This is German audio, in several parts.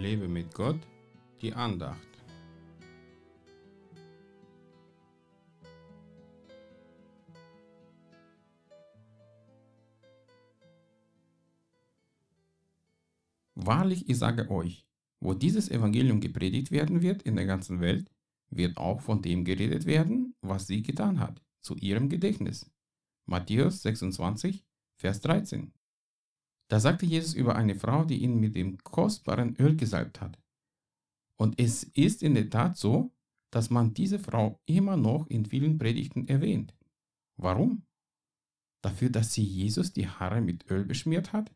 Lebe mit Gott, die Andacht. Wahrlich, ich sage euch, wo dieses Evangelium gepredigt werden wird in der ganzen Welt, wird auch von dem geredet werden, was sie getan hat, zu ihrem Gedächtnis. Matthäus 26, Vers 13. Da sagte Jesus über eine Frau, die ihn mit dem kostbaren Öl gesalbt hat. Und es ist in der Tat so, dass man diese Frau immer noch in vielen Predigten erwähnt. Warum? Dafür, dass sie Jesus die Haare mit Öl beschmiert hat?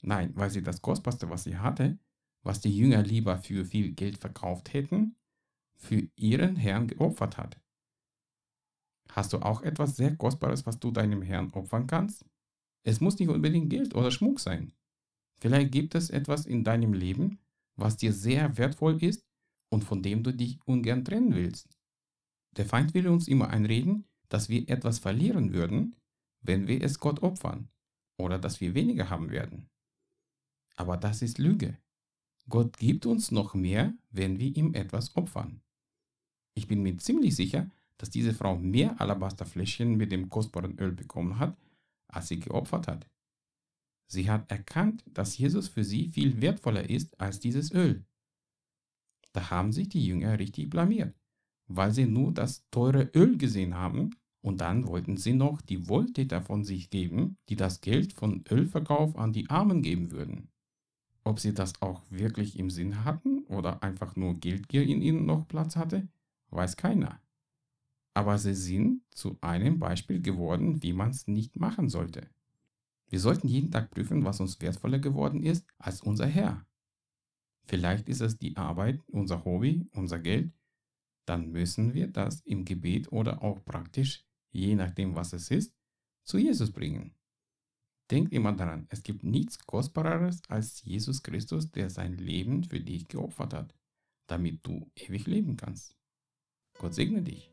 Nein, weil sie das Kostbarste, was sie hatte, was die Jünger lieber für viel Geld verkauft hätten, für ihren Herrn geopfert hat. Hast du auch etwas sehr Kostbares, was du deinem Herrn opfern kannst? Es muss nicht unbedingt Geld oder Schmuck sein. Vielleicht gibt es etwas in deinem Leben, was dir sehr wertvoll ist und von dem du dich ungern trennen willst. Der Feind will uns immer einreden, dass wir etwas verlieren würden, wenn wir es Gott opfern, oder dass wir weniger haben werden. Aber das ist Lüge. Gott gibt uns noch mehr, wenn wir ihm etwas opfern. Ich bin mir ziemlich sicher, dass diese Frau mehr Alabasterfläschchen mit dem kostbaren Öl bekommen hat, als sie geopfert hat. Sie hat erkannt, dass Jesus für sie viel wertvoller ist als dieses Öl. Da haben sich die Jünger richtig blamiert, weil sie nur das teure Öl gesehen haben und dann wollten sie noch die Wohltäter von sich geben, die das Geld von Ölverkauf an die Armen geben würden. Ob sie das auch wirklich im Sinn hatten oder einfach nur Geldgier in ihnen noch Platz hatte, weiß keiner. Aber sie sind zu einem Beispiel geworden, wie man es nicht machen sollte. Wir sollten jeden Tag prüfen, was uns wertvoller geworden ist als unser Herr. Vielleicht ist es die Arbeit, unser Hobby, unser Geld. Dann müssen wir das im Gebet oder auch praktisch, je nachdem was es ist, zu Jesus bringen. Denk immer daran, es gibt nichts Kostbareres als Jesus Christus, der sein Leben für dich geopfert hat, damit du ewig leben kannst. Gott segne dich.